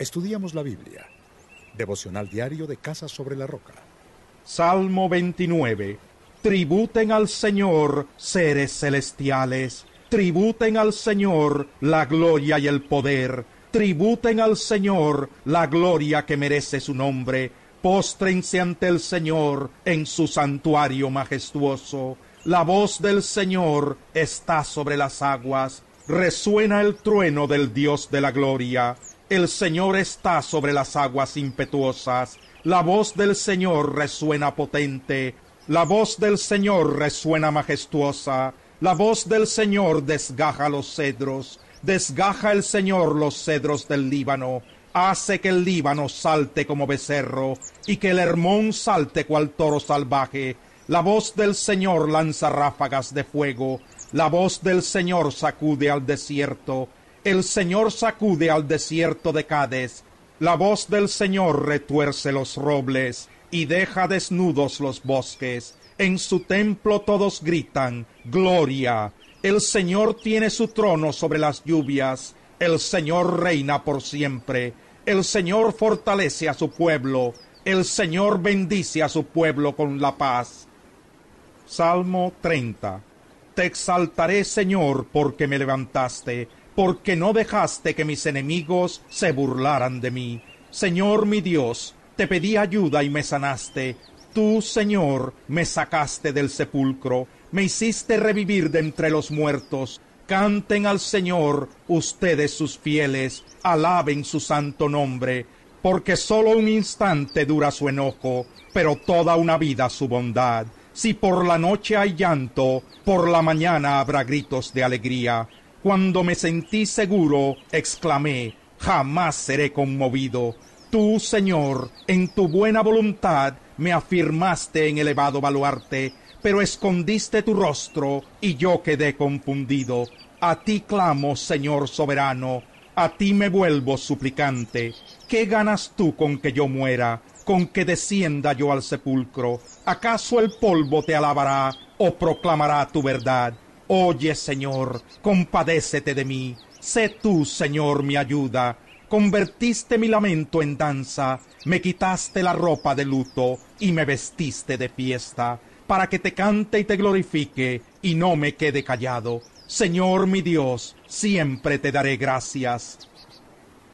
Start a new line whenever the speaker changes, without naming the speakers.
Estudiamos la Biblia. Devocional diario de Casa sobre la Roca.
Salmo 29. Tributen al Señor, seres celestiales. Tributen al Señor la gloria y el poder. Tributen al Señor la gloria que merece su nombre. Póstrense ante el Señor en su santuario majestuoso. La voz del Señor está sobre las aguas. Resuena el trueno del Dios de la gloria. El Señor está sobre las aguas impetuosas. La voz del Señor resuena potente. La voz del Señor resuena majestuosa. La voz del Señor desgaja los cedros. Desgaja el Señor los cedros del Líbano. Hace que el Líbano salte como becerro y que el Hermón salte cual toro salvaje. La voz del Señor lanza ráfagas de fuego. La voz del Señor sacude al desierto. El Señor sacude al desierto de Cades. La voz del Señor retuerce los robles y deja desnudos los bosques. En su templo todos gritan, Gloria. El Señor tiene su trono sobre las lluvias. El Señor reina por siempre. El Señor fortalece a su pueblo. El Señor bendice a su pueblo con la paz. Salmo 30. Te exaltaré, Señor, porque me levantaste porque no dejaste que mis enemigos se burlaran de mí. Señor mi Dios, te pedí ayuda y me sanaste. Tú, Señor, me sacaste del sepulcro, me hiciste revivir de entre los muertos. Canten al Señor ustedes sus fieles, alaben su santo nombre, porque sólo un instante dura su enojo, pero toda una vida su bondad. Si por la noche hay llanto, por la mañana habrá gritos de alegría. Cuando me sentí seguro, exclamé, jamás seré conmovido. Tú, Señor, en tu buena voluntad, me afirmaste en elevado baluarte, pero escondiste tu rostro y yo quedé confundido. A ti clamo, Señor soberano, a ti me vuelvo suplicante. ¿Qué ganas tú con que yo muera, con que descienda yo al sepulcro? ¿Acaso el polvo te alabará o proclamará tu verdad? Oye, Señor, compadécete de mí. Sé tú, Señor, mi ayuda. Convertiste mi lamento en danza, me quitaste la ropa de luto y me vestiste de fiesta, para que te cante y te glorifique y no me quede callado. Señor mi Dios, siempre te daré gracias.